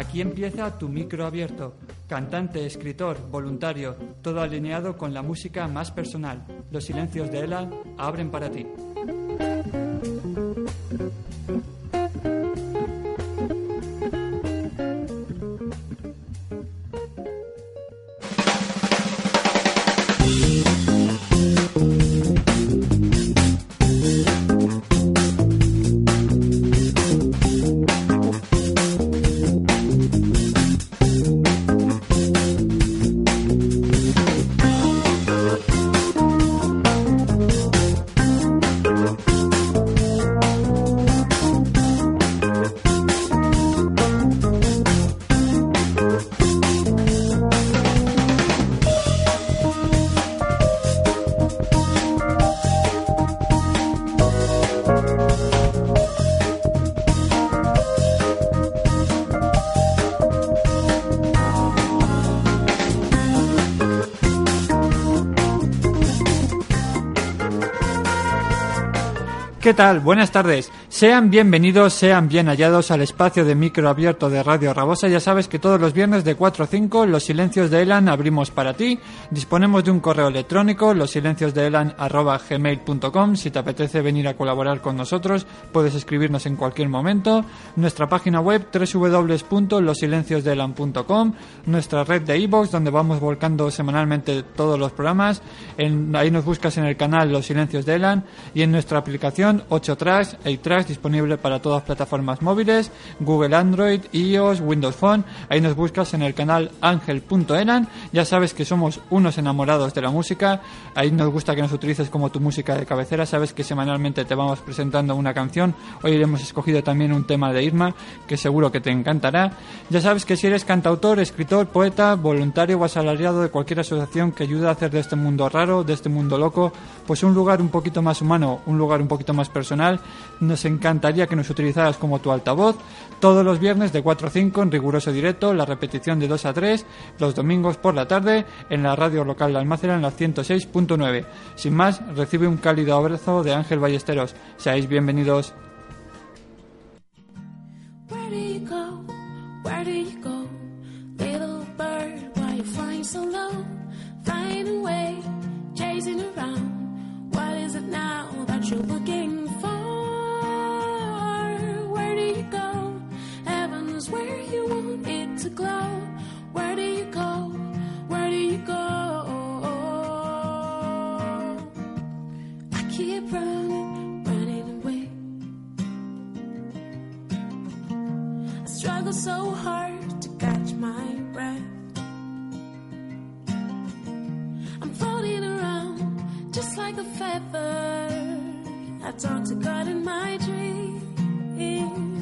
Aquí empieza tu micro abierto. Cantante, escritor, voluntario, todo alineado con la música más personal. Los silencios de Ela abren para ti. ¿Qué tal? Buenas tardes. Sean bienvenidos, sean bien hallados al espacio de micro abierto de Radio Rabosa. Ya sabes que todos los viernes de 4 a 5 los silencios de Elan abrimos para ti. Disponemos de un correo electrónico, los silencios de gmail.com. Si te apetece venir a colaborar con nosotros, puedes escribirnos en cualquier momento. Nuestra página web www.losilenciosdeelan.com. Nuestra red de iVoox donde vamos volcando semanalmente todos los programas. En, ahí nos buscas en el canal Los Silencios de Elan y en nuestra aplicación 8 Tracks, 8 Tracks disponible para todas plataformas móviles, Google Android, iOS, Windows Phone. Ahí nos buscas en el canal angel.elan. Ya sabes que somos unos enamorados de la música. Ahí nos gusta que nos utilices como tu música de cabecera. Sabes que semanalmente te vamos presentando una canción. Hoy hemos escogido también un tema de Irma que seguro que te encantará. Ya sabes que si eres cantautor, escritor, poeta, voluntario o asalariado de cualquier asociación que ayude a hacer de este mundo raro, de este mundo loco, pues un lugar un poquito más humano, un lugar un poquito más personal, nos encantaría que nos utilizaras como tu altavoz todos los viernes de 4 a 5 en riguroso directo, la repetición de 2 a 3, los domingos por la tarde en la radio local de Almácera en la 106.9. Sin más, recibe un cálido abrazo de Ángel Ballesteros. Seáis bienvenidos. Chasing around. What is it now that you're looking glow. Where do you go? Where do you go? I keep running, running away. I struggle so hard to catch my breath. I'm floating around just like a feather. I talk to God in my dreams.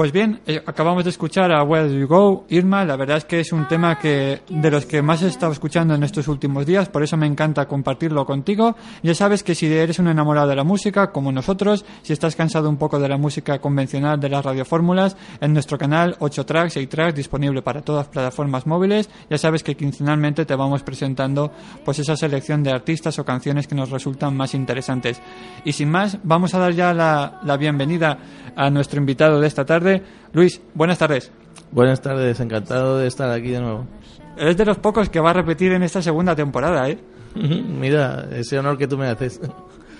Pues bien, eh, acabamos de escuchar a Where Do You Go, Irma. La verdad es que es un tema que de los que más he estado escuchando en estos últimos días, por eso me encanta compartirlo contigo. Ya sabes que si eres un enamorado de la música, como nosotros, si estás cansado un poco de la música convencional de las radiofórmulas, en nuestro canal 8 tracks, 8 tracks, disponible para todas plataformas móviles, ya sabes que quincenalmente te vamos presentando pues esa selección de artistas o canciones que nos resultan más interesantes. Y sin más, vamos a dar ya la bienvenida a nuestro invitado de esta tarde Luis, buenas tardes. Buenas tardes, encantado de estar aquí de nuevo. Eres de los pocos que va a repetir en esta segunda temporada, ¿eh? Mira, ese honor que tú me haces.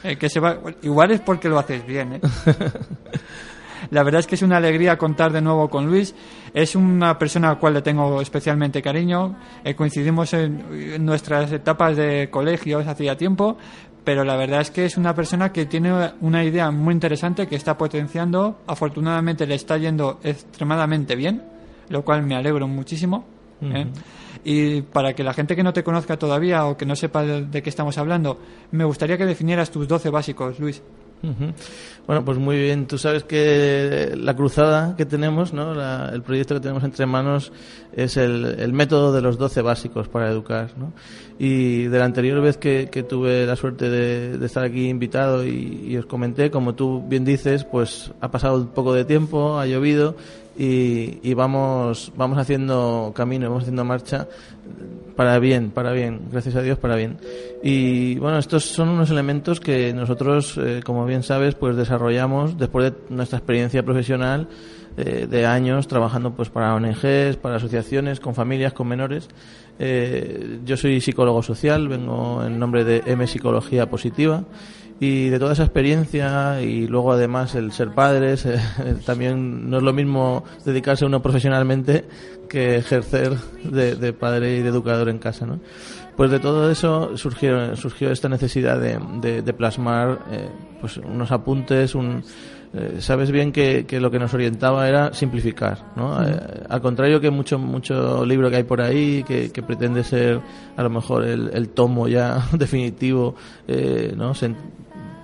Eh, que se va... Igual es porque lo haces bien, ¿eh? La verdad es que es una alegría contar de nuevo con Luis. Es una persona a la cual le tengo especialmente cariño. Eh, coincidimos en, nuestras etapas de colegios hacía tiempo, pero la verdad es que es una persona que tiene una idea muy interesante que está potenciando. Afortunadamente le está yendo extremadamente bien, lo cual me alegro muchísimo. ¿eh? Y para que la gente que no te conozca todavía o que no sepa de, de qué estamos hablando, me gustaría que definieras tus 12 básicos, Luis. Bueno, pues muy bien. Tú sabes que la cruzada que tenemos, ¿no? el proyecto que tenemos entre manos es el, método de los 12 básicos para educar. ¿no? Y de la anterior vez que, tuve la suerte de, estar aquí invitado y, os comenté, como tú bien dices, pues ha pasado un poco de tiempo, ha llovido y, vamos, vamos haciendo camino, vamos haciendo marcha para bien, para bien, gracias a Dios para bien. Y bueno, estos son unos elementos que nosotros, eh, como bien sabes, pues desarrollamos después de nuestra experiencia profesional eh, de años trabajando pues para ONGs, para asociaciones, con familias, con menores. Eh, yo soy psicólogo social, vengo en nombre de M Psicología Positiva y de toda esa experiencia y luego además el ser padres también no es lo mismo dedicarse a uno profesionalmente que ejercer de, padre y de educador en casa, ¿no? Pues de todo eso surgió, surgió esta necesidad de, de, plasmar eh, pues unos apuntes, un, eh, sabes bien que, que, lo que nos orientaba era simplificar, ¿no? Eh, al contrario que mucho mucho libro que hay por ahí que, que pretende ser a lo mejor el, el tomo ya definitivo, ¿no?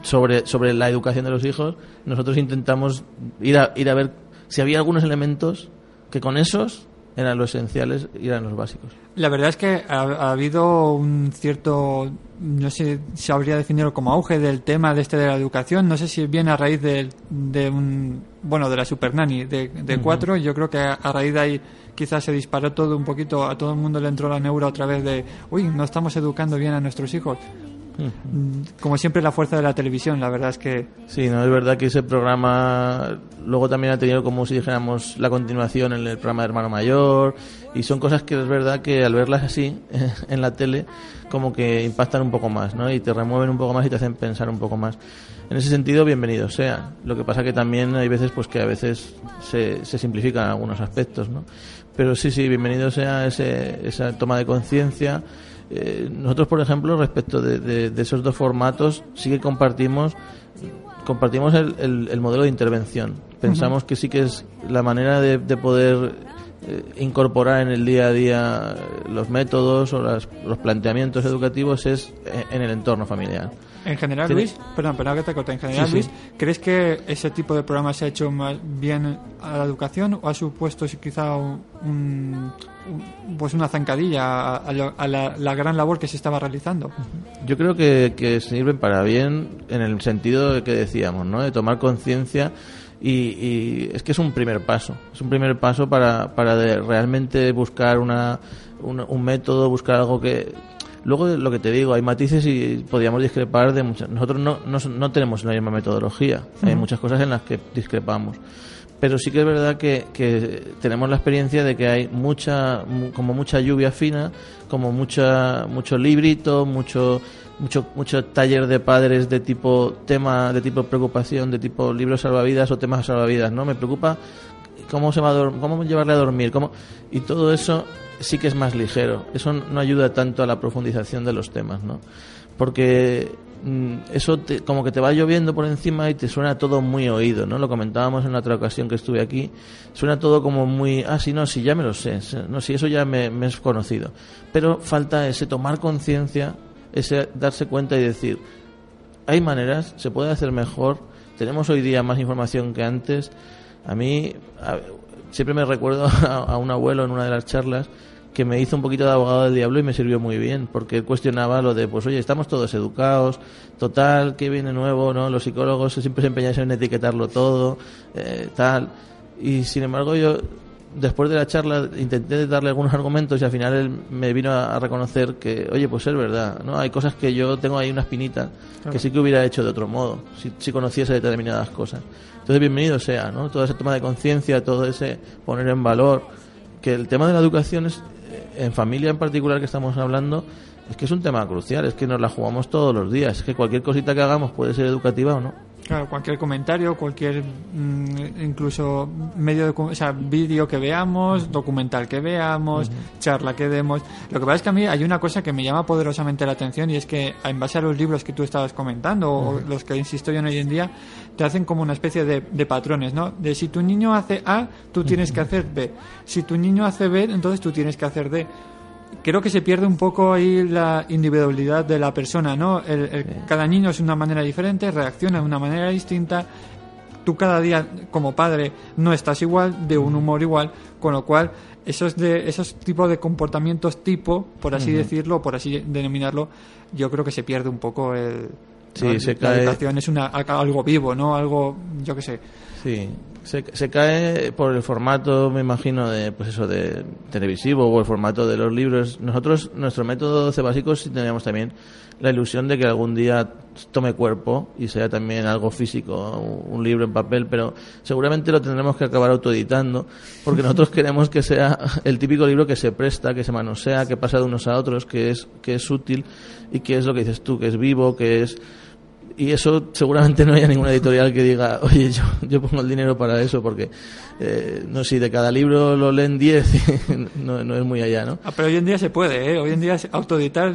Sobre sobre la educación de los hijos, nosotros intentamos ir a ir a ver si había algunos elementos que con esos eran los esenciales y eran los básicos. La verdad es que ha, habido un cierto, no sé si habría definido como auge del tema de este de la educación, no sé si viene a raíz de, de un, bueno, de la Super Nanny de, de cuatro, yo creo que a, raíz de ahí quizás se disparó todo un poquito, a todo el mundo le entró la neura otra vez de, uy, no estamos educando bien a nuestros hijos. Como siempre la fuerza de la televisión, la verdad es que... Sí, no es verdad que ese programa luego también ha tenido como si dijéramos la continuación en el programa de Hermano Mayor y son cosas que es verdad que al verlas así en la tele como que impactan un poco más, ¿no? Y te remueven un poco más y te hacen pensar un poco más. En ese sentido, bienvenido sea. Lo que pasa que también hay veces pues que a veces se, se simplifican algunos aspectos, ¿no? Pero sí, sí, bienvenido sea ese, esa toma de conciencia eh, nosotros, por ejemplo, respecto de, esos dos formatos, sí que compartimos compartimos el, el, modelo de intervención. Pensamos que sí que es la manera de, poder eh, incorporar en el día a día los métodos o los planteamientos educativos es en el entorno familiar. En general, Luis, perdón, perdón que te corte. En general, Luis, ¿crees que ese tipo de programa se ha hecho más bien a la educación o ha supuesto quizá un, pues una zancadilla a, la, gran labor que se estaba realizando? Yo creo que, que sirven para bien en el sentido de que decíamos, ¿no? De tomar conciencia. Y, y, es que es un primer paso, es un primer paso para, para realmente buscar una, un método, buscar algo que, Luego, lo que te digo, hay matices y podríamos discrepar de muchas. Nosotros no, no, tenemos la misma metodología. Hay muchas cosas en las que discrepamos. Pero sí que es verdad que, que tenemos la experiencia de que hay mucha, como mucha lluvia fina, como mucha, mucho librito, mucho, mucho, mucho taller de padres de tipo tema, de tipo preocupación, de tipo libros salvavidas o temas salvavidas, ¿no? Me preocupa cómo se va a cómo llevarle a dormir, cómo y todo eso sí que es más ligero. Eso no ayuda tanto a la profundización de los temas, ¿no? Porque mm, eso como que te va lloviendo por encima y te suena todo muy oído, ¿no? Lo comentábamos en otra ocasión que estuve aquí. Suena todo como muy, ah, sí, no, sí, ya me lo sé. No, sí, eso ya me, es conocido. Pero falta ese tomar conciencia, ese darse cuenta y decir, hay maneras, se puede hacer mejor, tenemos hoy día más información que antes, A mí siempre me recuerdo a, un abuelo en una de las charlas que me hizo un poquito de abogado del diablo y me sirvió muy bien, porque cuestionaba lo de, pues oye, estamos todos educados, total, ¿qué viene nuevo? no Los psicólogos siempre se empeñan en etiquetarlo todo, eh, tal. Y sin embargo yo, después de la charla, intenté darle algunos argumentos y al final él me vino a, a reconocer que, oye, pues es verdad, ¿no? Hay cosas que yo tengo ahí una espinita que sí que hubiera hecho de otro modo, si, si conociese determinadas cosas. Entonces, bienvenido sea, ¿no? Toda esa toma de conciencia, todo ese poner en valor, que el tema de la educación es, eh, en familia en particular que estamos hablando, es que es un tema crucial, es que nos la jugamos todos los días, es que cualquier cosita que hagamos puede ser educativa o no. Claro, cualquier comentario, cualquier mm, incluso medio de, o sea, vídeo que veamos, documental que veamos, charla que demos. Lo que pasa es que a mí hay una cosa que me llama poderosamente la atención y es que en base a los libros que tú estabas comentando o los que insisto yo en hoy en día, te hacen como una especie de, de patrones, ¿no? De si tu niño hace A, tú tienes que hacer B. Si tu niño hace B, entonces tú tienes que hacer D creo que se pierde un poco ahí la individualidad de la persona, ¿no? El- el- Cada niño es una manera diferente, reacciona de una manera distinta. Tú cada día, como padre, no estás igual, de un humor igual, con lo cual esos de esos tipos de comportamientos tipo, por así decirlo, por así denominarlo, yo creo que se pierde un poco el. Sí, ¿no? se la cae- educación es una, algo vivo, ¿no? Algo, yo qué sé. Sí, se, se cae por el formato, me imagino, de pues eso, de televisivo o el formato de los libros. Nosotros, nuestro método 12 básicos, sí teníamos también la ilusión de que algún día tome cuerpo y sea también algo físico, un libro en papel, pero seguramente lo tendremos que acabar autoeditando, porque nosotros queremos que sea el típico libro que se presta, que se manosea, que pasa de unos a otros, que es, que es útil y que es lo que dices tú, que es vivo, que es y eso seguramente no haya ninguna editorial que diga, oye, yo, yo pongo el dinero para eso, porque eh, no sé, si de cada libro lo leen 10, no, no es muy allá, ¿no? Ah, pero hoy en día se puede, ¿eh? Hoy en día autoeditar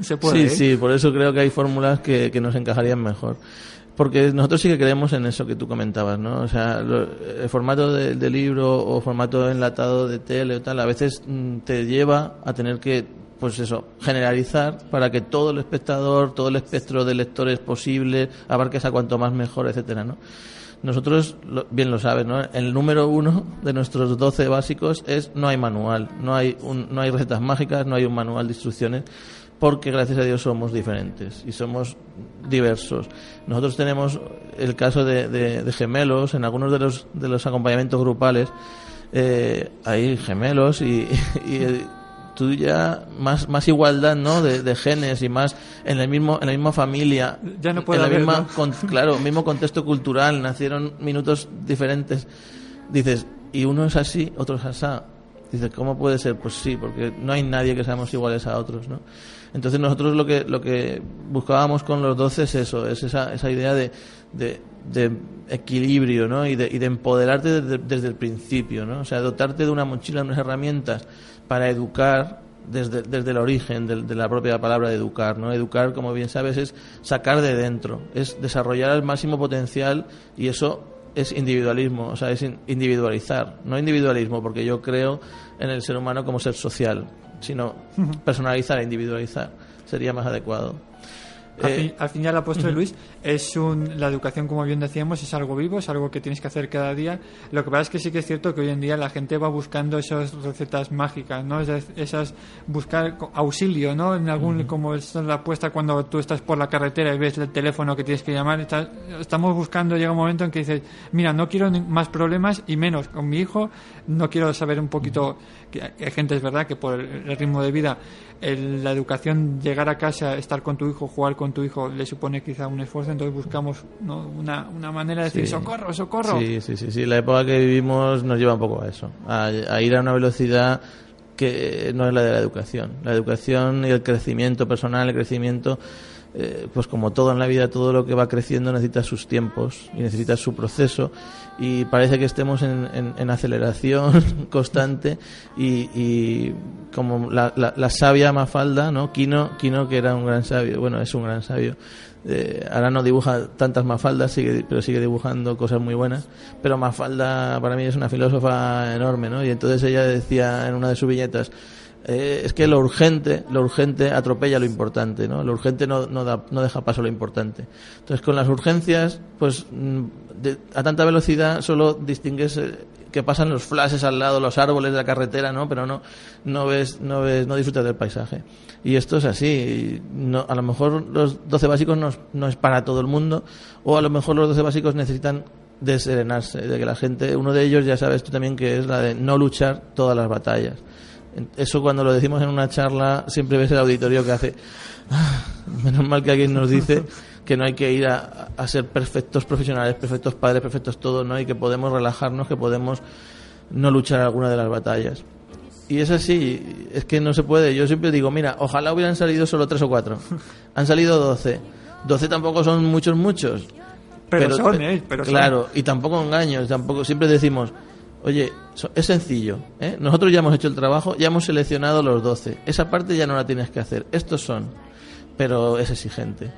se puede. sí, ¿eh? sí, por eso creo que hay fórmulas que, que nos encajarían mejor. Porque nosotros sí que creemos en eso que tú comentabas, ¿no? O sea, lo- el formato de, de libro o formato enlatado de tele o tal, a veces mm, te lleva a tener que, pues eso, generalizar para que todo el espectador, todo el espectro de lectores posible, abarques a cuanto más mejor, etcétera, ¿no? Nosotros, bien lo sabes, ¿no? El número uno de nuestros 12 básicos es no hay manual, no hay, un- no hay recetas mágicas, no hay un manual de instrucciones, porque gracias a Dios somos diferentes y somos diversos. Nosotros tenemos el caso de, gemelos, en algunos de los, de los acompañamientos grupales eh, hay gemelos y, tú ya más, más igualdad ¿no? de, de genes y más en, el mismo, en la misma familia, Ya no puede en la haber, misma ¿no? con- claro, mismo contexto cultural, nacieron minutos diferentes. Dices, y uno es así, otro es asá. Dices, ¿cómo puede ser? Pues sí, porque no hay nadie que seamos iguales a otros, ¿no? Entonces nosotros lo que, lo que buscábamos con los 12 es eso, es esa, esa idea de, de, equilibrio, ¿no? Y de, y de empoderarte desde, desde el principio, ¿no? O sea, dotarte de una mochila, unas herramientas para educar desde, desde el origen de, de la propia palabra de educar, ¿no? Educar, como bien sabes, es sacar de dentro, es desarrollar al máximo potencial y eso es individualismo, o sea, es in- individualizar, no individualismo, porque yo creo en el ser humano como ser social, sino personalizar e individualizar sería más adecuado. Al, Eh, fin, al fin y al apóstol Luis, es un, la educación, como bien decíamos, es algo vivo, es algo que tienes que hacer cada día. Lo que pasa es que sí que es cierto que hoy en día la gente va buscando esas recetas mágicas, ¿no? Esas, esas buscar auxilio, ¿no? En algún, como es la apuesta cuando tú estás por la carretera y ves el teléfono que tienes que llamar, estás- estamos buscando, llega un momento en que dices, mira, no quiero más problemas y menos con mi hijo, no quiero saber un poquito, que hay gente, es verdad, que por el el ritmo de vida, el- la educación, llegar a casa, estar con tu hijo, jugar con tu hijo, le supone quizá un esfuerzo, entonces buscamos ¿no? una, una manera de decir, Sí. socorro, socorro. Sí, sí, sí, sí. La época que vivimos nos lleva un poco a eso, a, a ir a una velocidad que no es la de la educación. La educación y el crecimiento personal, el crecimiento, eh, pues como todo en la vida, todo lo que va creciendo necesita sus tiempos y necesita su proceso y parece que estemos en, en- aceleración constante y, y como la, la, sabia Mafalda, ¿no? Quino, Quino que era un gran sabio, bueno, es un gran sabio, eh, ahora no dibuja tantas Mafaldas, pero sigue dibujando cosas muy buenas. Pero Mafalda para mí es una filósofa enorme, ¿no? Y entonces ella decía en una de sus viñetas, eh, es que lo urgente, lo urgente atropella lo importante, ¿no? Lo urgente no, no, da, no deja paso a lo importante. Entonces con las urgencias, pues mm, de- a tanta velocidad solo distingues eh, que pasan los flashes al lado, los árboles de la carretera, ¿no? Pero no, no ves, no ves, no disfrutas del paisaje. Y esto es así. No, a lo mejor los 12 básicos no no es para todo el mundo, o a lo mejor los 12 básicos necesitan deserenarse, de que la gente, uno de ellos ya sabes tú también que es la de no luchar todas las batallas. Eso cuando lo decimos en una charla siempre ves el auditorio que hace, "Ah, menos mal que alguien nos dice que no hay que ir a, a ser perfectos profesionales, perfectos padres, perfectos todos, ¿no? Y que podemos relajarnos, que podemos no luchar alguna de las batallas. Y es así, es que no se puede. Yo siempre digo, mira, ojalá hubieran salido solo tres o cuatro. Han salido doce. Doce tampoco son muchos, muchos. Pero son, ¿eh? Pero son. claro, y tampoco engaños, tampoco. Siempre decimos, oye, es sencillo, ¿eh? Nosotros ya hemos hecho el trabajo, ya hemos seleccionado los doce. Esa parte ya no la tienes que hacer. Estos son, pero es exigente.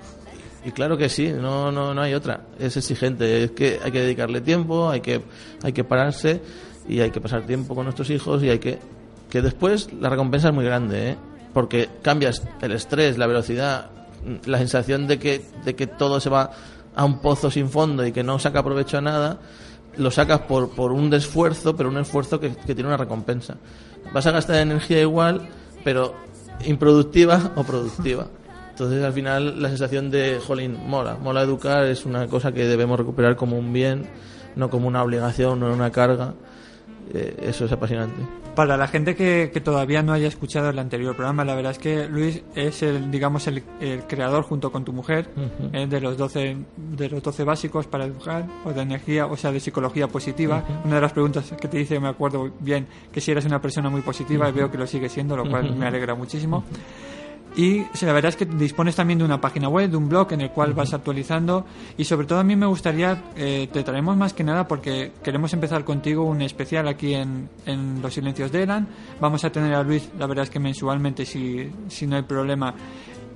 Y claro que sí, no, no, no hay otra. Es exigente, es que hay que dedicarle tiempo, hay que, hay que pararse y hay que pasar tiempo con nuestros hijos y hay que que después la recompensa es muy grande, ¿eh? porque cambias el estrés, la velocidad, la sensación de que, de que todo se va a un pozo sin fondo y que no saca provecho a nada, lo sacas por, por un esfuerzo, pero un esfuerzo que, que tiene una recompensa. Vas a gastar energía igual, pero improductiva o productiva. Entonces al final la sensación de, jolín, mola, mola educar es una cosa que debemos recuperar como un bien, no como una obligación, no una carga. Eh, eso es apasionante. Para la gente que, que todavía no haya escuchado el anterior programa, la verdad es que Luis es el, digamos, el, el creador junto con tu mujer eh, de los 12 de los 12 básicos para educar o de energía, o sea, de psicología positiva. Una de las preguntas que te hice, me acuerdo bien, que si eras una persona muy positiva y veo que lo sigue siendo, lo cual me alegra muchísimo. Y la verdad es que dispones también de una página web, de un blog en el cual vas actualizando. Y sobre todo a mí me gustaría, eh, te traemos más que nada porque queremos empezar contigo un especial aquí en, en Los Silencios de Elan. Vamos a tener a Luis, la verdad es que mensualmente, si, si no hay problema,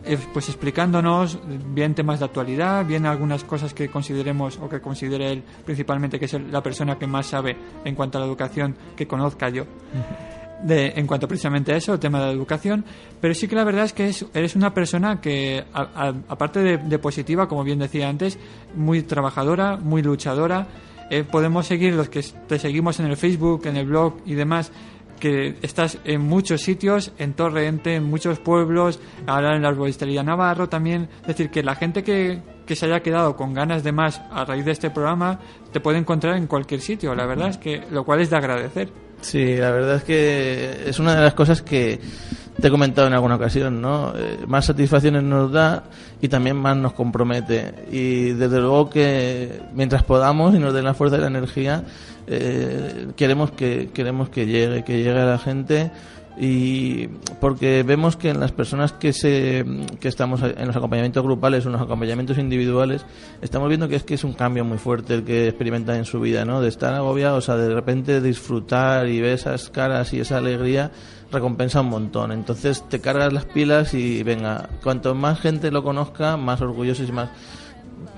eh, pues explicándonos bien temas de actualidad, bien algunas cosas que consideremos o que considere él principalmente que es la persona que más sabe en cuanto a la educación que conozca yo de, en cuanto precisamente a eso, el tema de la educación, pero sí que la verdad es que es- eres una persona que, aparte de, positiva, como bien decía antes, muy trabajadora, muy luchadora. Eh, podemos seguir los que te seguimos en el Facebook, en el blog y demás, que estás en muchos sitios, en Torrente, en muchos pueblos, ahora en la arboristería Navarro también. Es decir, que la gente que, que se haya quedado con ganas de más a raíz de este programa te puede encontrar en cualquier sitio. La verdad es que lo cual es de agradecer. Sí, la verdad es que es una de las cosas que te he comentado en alguna ocasión, ¿no? Eh, más satisfacciones nos da y también más nos compromete. Y desde luego que mientras podamos y nos den la fuerza y la energía, eh, queremos que queremos que llegue, que llegue a la gente y porque vemos que en las personas que se que estamos en los acompañamientos grupales o en los acompañamientos individuales estamos viendo que es que es un cambio muy fuerte el que experimentan en su vida no de estar agobiados a de repente disfrutar y ver esas caras y esa alegría recompensa un montón entonces te cargas las pilas y venga cuanto más gente lo conozca más orgullosos y más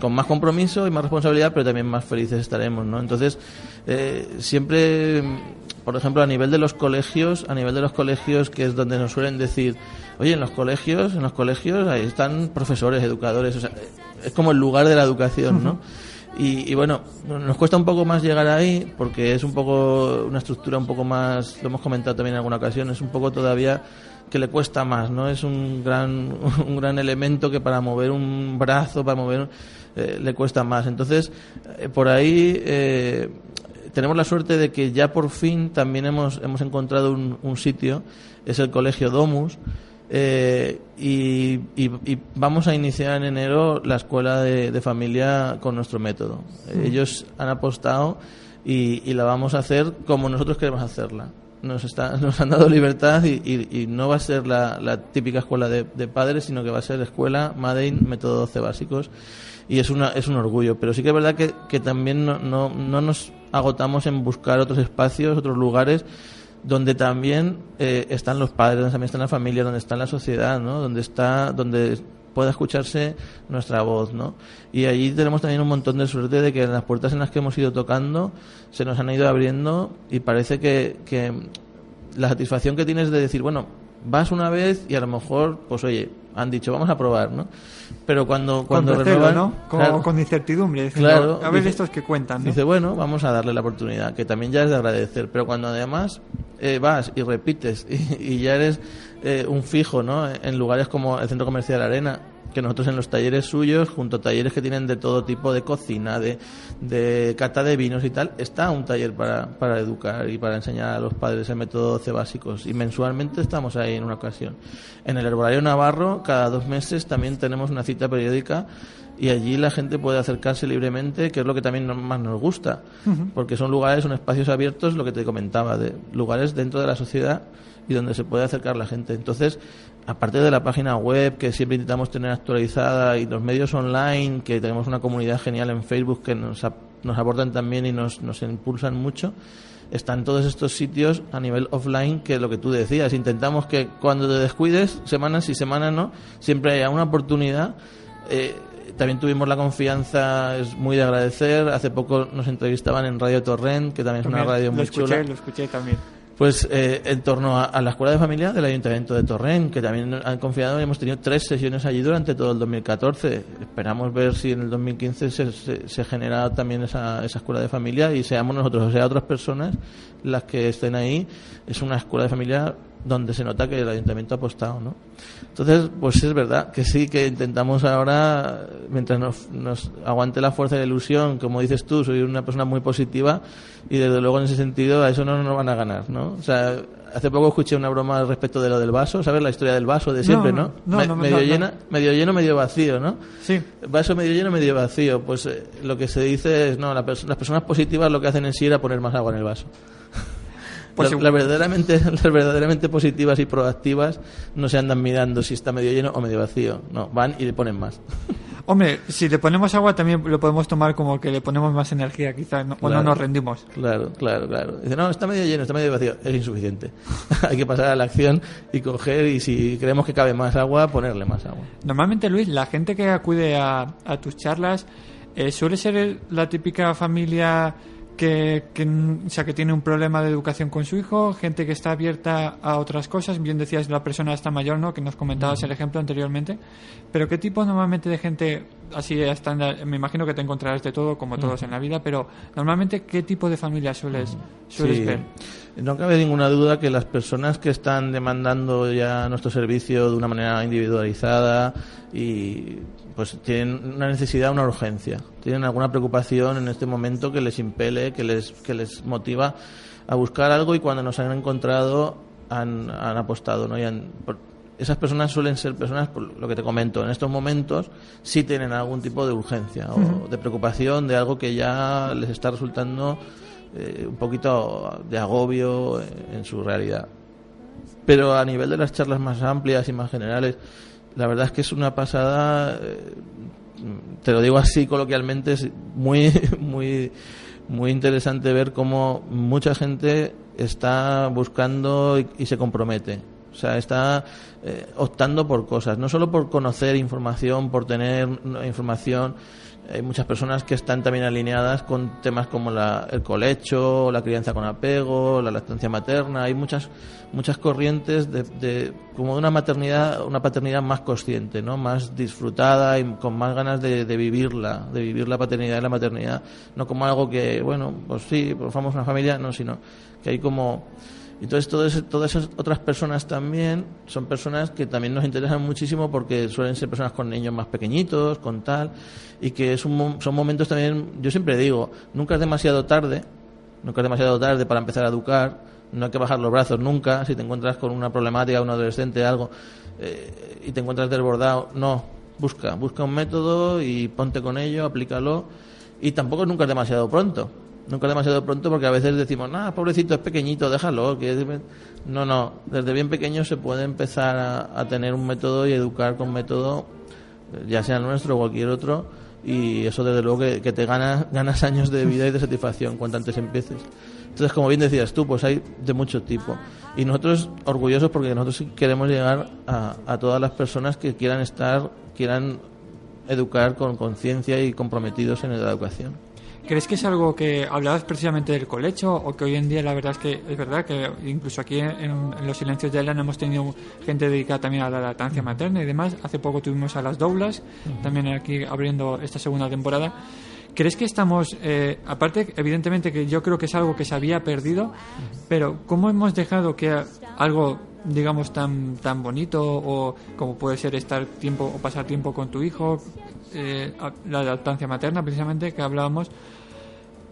con más compromiso y más responsabilidad, pero también más felices estaremos, ¿no? Entonces, eh, siempre, por ejemplo, a nivel de los colegios, a nivel de los colegios, que es donde nos suelen decir, oye, en los colegios, en los colegios, ahí están profesores, educadores, o sea, eh, es como el lugar de la educación, ¿no? Y, y bueno, nos cuesta un poco más llegar ahí porque es un poco una estructura un poco más, lo hemos comentado también en alguna ocasión, es un poco todavía que le cuesta más, ¿no? Es un gran, un gran elemento que para mover un brazo, para mover, eh, le cuesta más. Entonces, eh, por ahí eh, tenemos la suerte de que ya por fin también hemos, hemos encontrado un, un sitio, es el Colegio Domus, eh, y, y- y vamos a iniciar en enero la escuela de, de familia con nuestro método. Ellos han apostado y, y la vamos a hacer como nosotros queremos hacerla. Nos, está, nos han dado libertad y, no va a ser la, la típica escuela de, de padres, sino que va a ser escuela Madein, método 12 básicos. Y es, una, es un orgullo. Pero sí que es verdad que, que también no, no, no nos agotamos en buscar otros espacios, otros lugares donde también eh, están los padres, donde también está la familia, donde está la sociedad, ¿no? Donde está, donde pueda escucharse nuestra voz, ¿no? Y allí tenemos también un montón de suerte de que las puertas en las que hemos ido tocando se nos han ido abriendo y parece que, que la satisfacción que tienes de decir, bueno, vas una vez y a lo mejor, pues oye, han dicho, vamos a probar, ¿no? Pero cuando, cuando con recelo, renuevan, ¿no? Como claro, con incertidumbre. diciendo, Claro, a ver dice- estos que cuentan, ¿no? Dice, bueno, vamos a darle la oportunidad, que también ya es de agradecer. Pero cuando además eh, vas y repites y, y ya eres eh, un fijo, ¿no? En lugares como el Centro Comercial Arena, que nosotros en los talleres suyos, junto a talleres que tienen de todo tipo de cocina, de, de cata de vinos y tal, está un taller para, para educar y para enseñar a los padres el método 12 básicos. Y mensualmente estamos ahí en una ocasión. En el Herbolario Navarro, cada dos meses también tenemos una cita periódica y allí la gente puede acercarse libremente, que es lo que también más nos gusta, porque son lugares, son espacios abiertos, lo que te comentaba, de lugares dentro de la sociedad y donde se puede acercar la gente. Entonces, aparte de la página web que siempre intentamos tener actualizada y los medios online, que tenemos una comunidad genial en Facebook que nos, ap- nos aportan también y nos, nos impulsan mucho, están todos estos sitios a nivel offline que lo que tú decías, intentamos que cuando te descuides, semanas y semanas no, siempre haya una oportunidad. Eh, también tuvimos la confianza, es muy de agradecer. Hace poco nos entrevistaban en Radio Torrent, que también es una radio lo muy escuché, chula. lo escuché también. Pues eh, en torno a, la escuela de familia del Ayuntamiento de Torrent, que también han confiado hemos tenido tres sesiones allí durante todo el 2014. Esperamos ver si en el 2015 se, se, se genera también esa, esa escuela de familia y seamos nosotros, o sea, otras personas las que estén ahí. Es una escuela de familia donde se nota que el ayuntamiento ha apostado, ¿no? Entonces, pues es verdad que sí, que intentamos ahora, mientras nos, nos aguante la fuerza y la ilusión, como dices tú, soy una persona muy positiva y desde luego en ese sentido a eso no nos van a ganar, ¿no? O sea, hace poco escuché una broma al respecto de lo del vaso, ¿sabes? La historia del vaso de siempre, ¿no? no, no, no, medio, llena, medio lleno, medio vacío, ¿no? Sí, Vaso medio lleno, medio vacío. Pues eh, lo que se dice es, no, la pers- las personas positivas lo que hacen en sí era poner más agua en el vaso. Pues las, las verdaderamente, las verdaderamente positivas y proactivas no se andan mirando si está medio lleno o medio vacío. No, van y le ponen más. Hombre, si le ponemos agua también lo podemos tomar como que le ponemos más energía, quizás, no- o no Claro. nos rendimos. Claro, claro, claro. Dice, no, está medio lleno, está medio vacío. Es insuficiente. Hay que pasar a la acción y coger y si creemos que cabe más agua, ponerle más agua. Normalmente, Luis, la gente que acude a, a tus charlas eh, suele ser la típica familia que, que, o sea, que tiene un problema de educación con su hijo, gente que está abierta a otras cosas. Bien decías, la persona está mayor, ¿no? Que nos comentabas el ejemplo anteriormente. Pero ¿qué tipo normalmente de gente, así estándar, me imagino que te encontrarás de todo, como todos en la vida, pero normalmente, ¿qué tipo de familia sueles, sueles Sí. ver? No cabe ninguna duda que las personas que están demandando ya nuestro servicio de una manera individualizada y pues tienen una necesidad, una urgencia, tienen alguna preocupación en este momento que les impele, que les que les motiva a buscar algo y cuando nos han encontrado han, han apostado, ¿no? Y han- por- esas personas suelen ser personas, por lo que te comento, en estos momentos sí tienen algún tipo de urgencia o de preocupación de algo que ya les está resultando eh, un poquito de agobio en, en su realidad. Pero a nivel de las charlas más amplias y más generales, la verdad es que es una pasada, eh, te lo digo así coloquialmente, es muy, muy, muy interesante ver cómo mucha gente está buscando y, y se compromete. O sea, está eh, optando por cosas, no solo por conocer información, por tener información. Hay muchas personas que están también alineadas con temas como la- el colecho, la crianza con apego, la lactancia materna. Hay muchas muchas corrientes de, de- como de una maternidad, una paternidad más consciente, ¿no? Más disfrutada y con más ganas de, de vivirla, de vivir la paternidad y la maternidad, no como algo que, bueno, pues sí, pues formamos una familia, no, sino que hay como entonces, todo todas esas otras personas también son personas que también nos interesan muchísimo porque suelen ser personas con niños más pequeñitos, con tal, y que es un son momentos también, yo siempre digo, nunca es demasiado tarde, nunca es demasiado tarde para empezar a educar, no hay que bajar los brazos nunca, si te encuentras con una problemática, un adolescente, algo, eh, y te encuentras desbordado, no, busca, busca un método y ponte con ello, aplícalo, y tampoco nunca es demasiado pronto. Nunca demasiado pronto porque a veces decimos, ah, pobrecito, es pequeñito, déjalo. Que... es-". No, no, desde bien pequeño se puede empezar a, a tener un método y educar con método, ya sea el nuestro o cualquier otro, y eso desde luego que, que te ganas, ganas años de vida y de satisfacción cuanto antes empieces. Entonces, como bien decías tú, pues hay de mucho tipo. Y nosotros orgullosos porque nosotros queremos llegar a, a todas las personas que quieran estar, quieran educar con conciencia y comprometidos en la educación. ¿Crees que es algo que hablabas precisamente del colecho o que hoy en día la verdad es que es verdad que incluso aquí en, en los silencios de Elan hemos tenido gente dedicada también a la lactancia materna y demás? Hace poco tuvimos a las Doulas, también aquí abriendo esta segunda temporada. ¿Crees que estamos, eh, aparte, evidentemente que yo creo que es algo que se había perdido, pero ¿cómo hemos dejado que algo, digamos, tan, tan bonito o como puede ser estar tiempo o pasar tiempo con tu hijo, eh, la lactancia materna precisamente que hablábamos,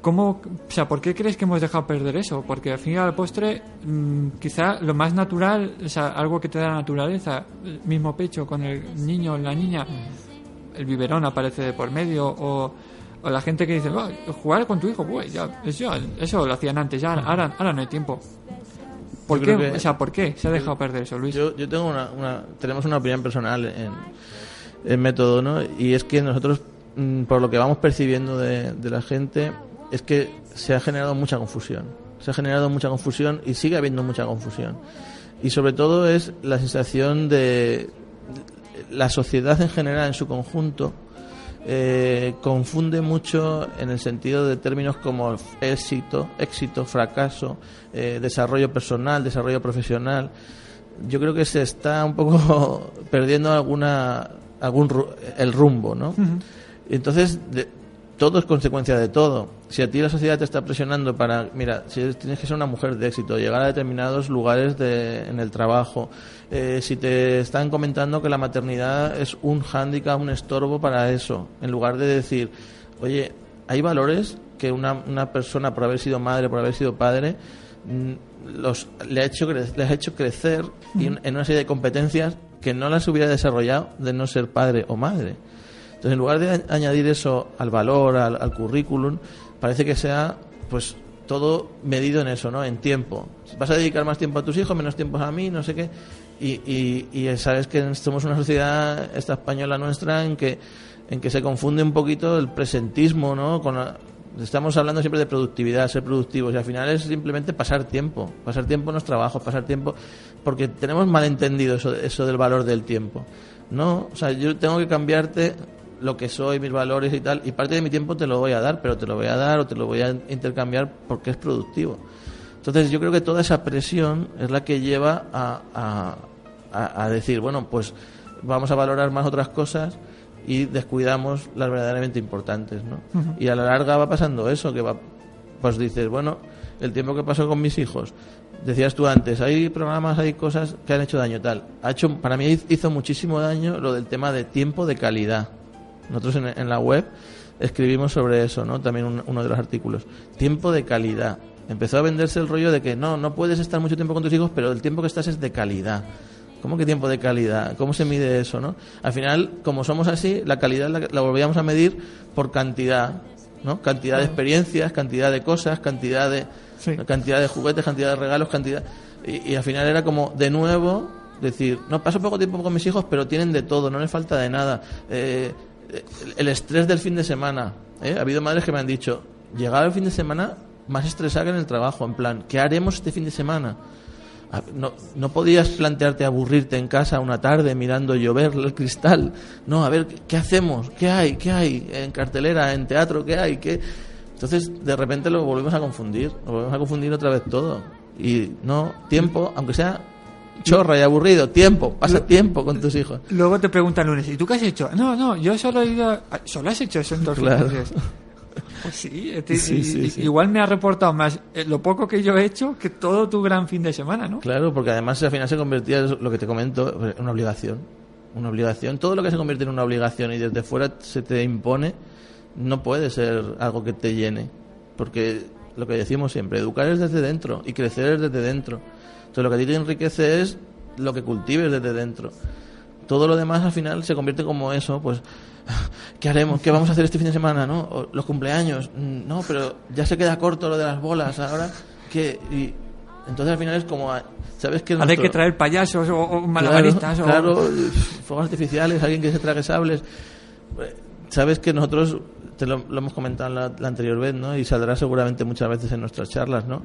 ¿Cómo, o sea, ¿por qué crees que hemos dejado perder eso? Porque al fin y al postre, mm, quizá lo más natural, o sea, algo que te da la naturaleza, el mismo pecho con el niño o la niña, el biberón aparece de por medio, o, o la gente que dice, "Oh, jugar con tu hijo, pues ya, eso, eso lo hacían antes, ya, ahora, ahora no hay tiempo. ¿Por Yo qué? que- O sea, ¿por qué se ha dejado perder eso, Luis? Yo, yo tengo una, una- tenemos una opinión personal en, en método, ¿no? Y es que nosotros, mm, por lo que vamos percibiendo de, de la gente, es que se ha generado mucha confusión. Se ha generado mucha confusión y sigue habiendo mucha confusión. Y sobre todo es la sensación de la sociedad en general, en su conjunto, eh, confunde mucho en el sentido de términos como éxito, éxito, fracaso, eh, desarrollo personal, desarrollo profesional. Yo creo que se está un poco perdiendo alguna algún ru- el rumbo, ¿no? Entonces de- todo es consecuencia de todo. Si a ti la sociedad te está presionando para, mira, si tienes que ser una mujer de éxito, llegar a determinados lugares de, en el trabajo, eh, si te están comentando que la maternidad es un hándicap, un estorbo para eso, en lugar de decir, oye, hay valores que una, una persona por haber sido madre, por haber sido padre, mm, los, le, ha hecho, cre- les ha hecho crecer y en una serie de competencias que no las hubiera desarrollado de no ser padre o madre. Entonces, en lugar de añadir eso al valor, al, currículum, parece que sea pues todo medido en eso, ¿no? En tiempo. Vas a dedicar más tiempo a tus hijos, menos tiempo a mí, no sé qué. Y, y, y sabes que somos una sociedad, esta española nuestra, en que, en que se confunde un poquito el presentismo, ¿no? Con la- estamos hablando siempre de productividad, ser productivos, y al final es simplemente pasar tiempo. Pasar tiempo en los trabajos, pasar tiempo. Porque tenemos malentendido eso, eso del valor del tiempo. No, o sea, yo tengo que cambiarte lo que soy, mis valores y tal, y parte de mi tiempo te lo voy a dar, pero te lo voy a dar o te lo voy a intercambiar porque es productivo. Entonces yo creo que toda esa presión es la que lleva a, a, a- decir, bueno, pues vamos a valorar más otras cosas y descuidamos las verdaderamente importantes, ¿no? Y a la larga va pasando eso, que va, pues dices, bueno, el tiempo que pasó con mis hijos, decías tú antes, hay programas, hay cosas que han hecho daño tal. Ha hecho, para mí hizo muchísimo daño lo del tema de tiempo de calidad. Nosotros en, en la web escribimos sobre eso, ¿no? También un- uno de los artículos. Tiempo de calidad. Empezó a venderse el rollo de que no, no puedes estar mucho tiempo con tus hijos, pero el tiempo que estás es de calidad. ¿Cómo que tiempo de calidad? ¿Cómo se mide eso, no? Al final, como somos así, la calidad la, la volvíamos a medir por cantidad, ¿no? Cantidad de experiencias, cantidad de cosas, cantidad de Sí. cantidad de juguetes, cantidad de regalos, cantidad y, y al final era como de nuevo decir, no paso poco tiempo con mis hijos, pero tienen de todo, no les falta de nada. Eh, el- el estrés del fin de semana. ¿eh? Ha habido madres que me han dicho, llegar al fin de semana más estresada que en el trabajo, en plan, ¿qué haremos este fin de semana? A- No, no podías plantearte aburrirte en casa una tarde mirando llover el cristal. No, a ver, ¿qué- ¿qué hacemos? ¿Qué hay? ¿Qué hay? En cartelera, en teatro, ¿qué hay? ¿Qué? Entonces, de repente lo volvemos a confundir. Lo volvemos a confundir otra vez todo. Y no, tiempo, aunque sea chorra y aburrido, tiempo, pasa tiempo con tus hijos. Luego te preguntan lunes, ¿y tú qué has hecho? No, no, yo solo he ido... a- ¿Solo has hecho eso entonces? Claro. Pues sí, te- Sí, y- sí, y- sí. igual me ha reportado más eh, lo poco que yo he hecho que todo tu gran fin de semana, ¿no? Claro, porque además al final se convertía, lo que te comento, en una obligación. Una obligación. Todo lo que se convierte en una obligación y desde fuera se te impone, no puede ser algo que te llene. Porque lo que decimos siempre, educar es desde dentro y crecer es desde dentro. Entonces lo que a ti te enriquece es lo que cultives desde dentro. Todo lo demás al final se convierte como eso, pues, ¿qué haremos? ¿Qué vamos a hacer este fin de semana? ¿No? O los cumpleaños. Mm, No, pero ya se queda corto lo de las bolas ahora. ¿Qué? Y entonces al final es como, ¿sabes que Ahora hay nuestro- que traer payasos o, o malabaristas Claro, o... claro, fuegos artificiales, alguien que se trague sables. Sabes que nosotros, te lo, lo hemos comentado la, la anterior vez, ¿no? Y saldrá seguramente muchas veces en nuestras charlas, ¿no?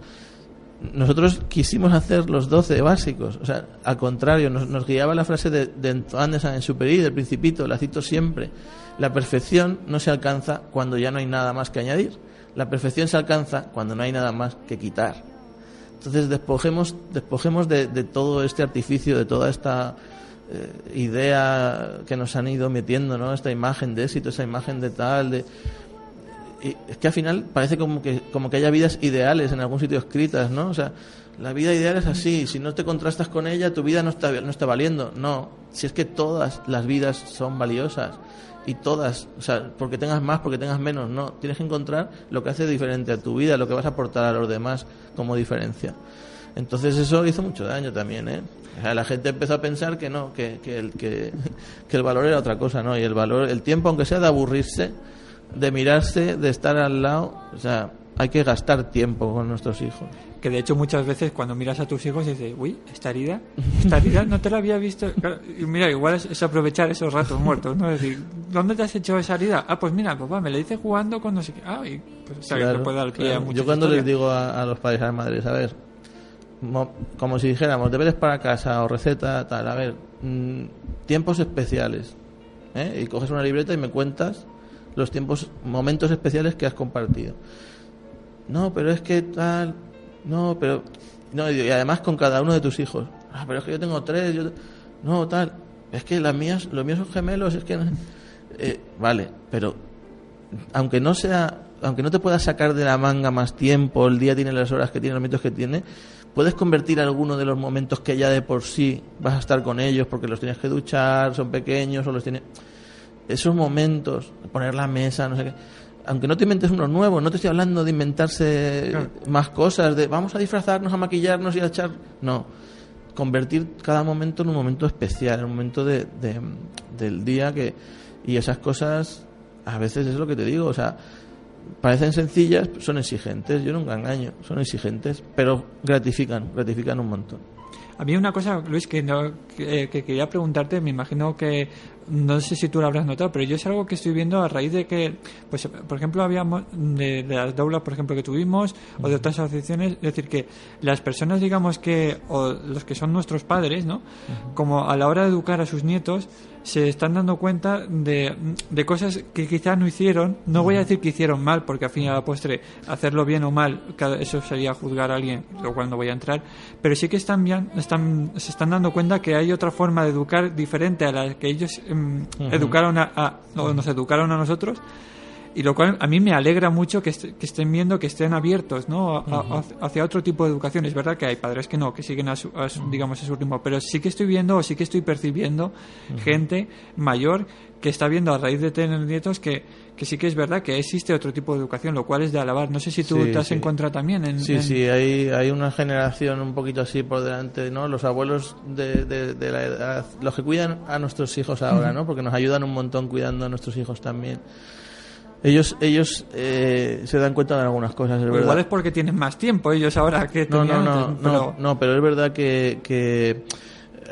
Nosotros quisimos hacer los 12 básicos. O sea, al contrario, nos, guiaba la frase de, de Antoine de Saint-Exupéry, del Principito, la cito siempre. La perfección no se alcanza cuando ya no hay nada más que añadir. La perfección se alcanza cuando no hay nada más que quitar. Entonces despojemos, despojemos de, de todo este artificio, de toda esta eh, idea que nos han ido metiendo, ¿no? Esta imagen de éxito, esa imagen de tal, de... Es que al final parece como que, como que haya vidas ideales en algún sitio escritas, ¿no? O sea, la vida ideal es así, si no te contrastas con ella, tu vida no está, no está valiendo. No, si es que todas las vidas son valiosas y todas, o sea, porque tengas más, porque tengas menos, no, tienes que encontrar lo que hace diferente a tu vida, lo que vas a aportar a los demás como diferencia. Entonces eso hizo mucho daño también, ¿eh? La gente empezó a pensar que no, que, que, el, que, que el valor era otra cosa, ¿no? Y el valor, el tiempo, aunque sea de aburrirse, de mirarse, de estar al lado, o sea, hay que gastar tiempo con nuestros hijos. Que de hecho muchas veces cuando miras a tus hijos dices, uy, esta herida, esta herida no te la había visto. Claro, y mira, igual es, es aprovechar esos ratos muertos, ¿no? Es decir, ¿dónde te has hecho esa herida? Ah, pues mira, papá, me la hice jugando con no sé qué. Ah, y pues, o sea, que Claro, puede dar claro. Yo cuando historias. les digo a, a los padres a las madres, a ver, mo- como si dijéramos deberes para casa o receta, tal, a ver, mm, tiempos especiales. ¿eh? Y coges una libreta y me cuentas los tiempos, momentos especiales que has compartido. No, pero es que tal, no, pero. No, y además con cada uno de tus hijos. Ah, pero es que yo tengo tres, yo. No, tal. Es que las mías, los míos son gemelos, es que. Eh, vale, pero aunque no sea aunque no te puedas sacar de la manga más tiempo, el día tiene las horas que tiene, los minutos que tiene, puedes convertir alguno de los momentos que ya de por sí vas a estar con ellos porque los tienes que duchar, son pequeños o los tienes esos momentos, poner la mesa, no sé qué. Aunque no te inventes uno nuevo, no te estoy hablando de inventarse Claro. más cosas, de vamos a disfrazarnos, a maquillarnos y a echar. No. Convertir cada momento en un momento especial, en un momento de, de- del día que. Y esas cosas, a veces es lo que te digo, o sea, parecen sencillas, son exigentes, yo nunca engaño, son exigentes, pero gratifican, gratifican un montón. A mí una cosa, Luis, que, no, que, que quería preguntarte, me imagino que, no sé si tú lo habrás notado, pero yo es algo que estoy viendo a raíz de que, pues, por ejemplo, habíamos de, de las daulas, por ejemplo, que tuvimos, o de otras asociaciones, es decir, que las personas, digamos que, o los que son nuestros padres, ¿no? Como a la hora de educar a sus nietos, se están dando cuenta de, de cosas que quizás no hicieron. No voy a decir que hicieron mal, porque al fin y a la postre, hacerlo bien o mal, eso sería juzgar a alguien, lo cual no voy a entrar. Pero sí que están bien, están, se están dando cuenta que hay otra forma de educar diferente a la que ellos em, educaron a, a- o nos educaron a nosotros. Y lo cual a mí me alegra mucho que, est- que estén viendo, que estén abiertos ¿no? A- a- hacia otro tipo de educación. Es verdad que hay padres que no, que siguen a su, a su- digamos, a su ritmo, pero sí que estoy viendo o sí que estoy percibiendo gente mayor que está viendo a raíz de tener nietos que, que sí que es verdad que existe otro tipo de educación, lo cual es de alabar. No sé si tú Sí, te has sí. encontrado también en... Sí, en- sí, hay, hay una generación un poquito así por delante, ¿no? Los abuelos de, de, de la edad, los que cuidan a nuestros hijos ahora, ¿no? Porque nos ayudan un montón cuidando a nuestros hijos también. Ellos, ellos eh, se dan cuenta de algunas cosas, es igual es porque tienen más tiempo ellos ahora que No, no, tenían no, antes, no, pero- no, pero es verdad que, que